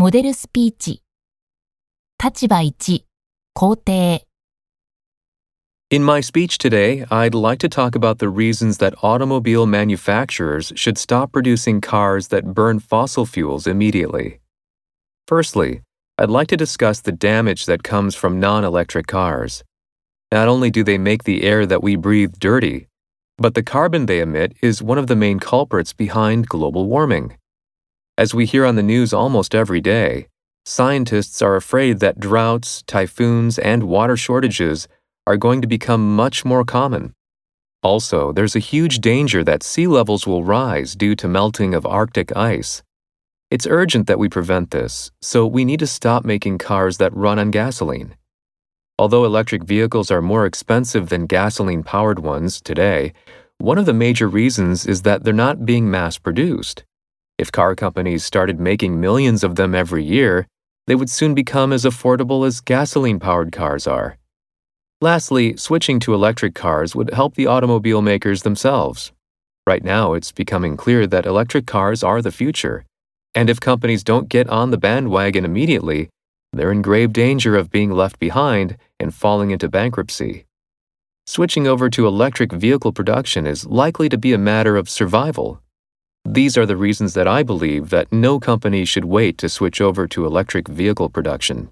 モデルスピーチ立場1肯定 In my speech today, I'd like to talk about the reasons that automobile manufacturers should stop producing cars that burn fossil fuels immediately. Firstly, I'd like to discuss the damage that comes from non electric cars. Not only do they make the air that we breathe dirty, but the carbon they emit is one of the main culprits behind global warming. As we hear on the news almost every day, scientists are afraid that droughts, typhoons, and water shortages are going to become much more common. Also, there's a huge danger that sea levels will rise due to melting of Arctic ice. It's urgent that we prevent this, so we need to stop making cars that run on gasoline. Although electric vehicles are more expensive than gasoline powered ones today, one of the major reasons is that they're not being mass produced. If car companies started making millions of them every year, they would soon become as affordable as gasoline powered cars are. Lastly, switching to electric cars would help the automobile makers themselves. Right now, it's becoming clear that electric cars are the future. And if companies don't get on the bandwagon immediately, they're in grave danger of being left behind and falling into bankruptcy. Switching over to electric vehicle production is likely to be a matter of survival. These are the reasons that I believe that no company should wait to switch over to electric vehicle production.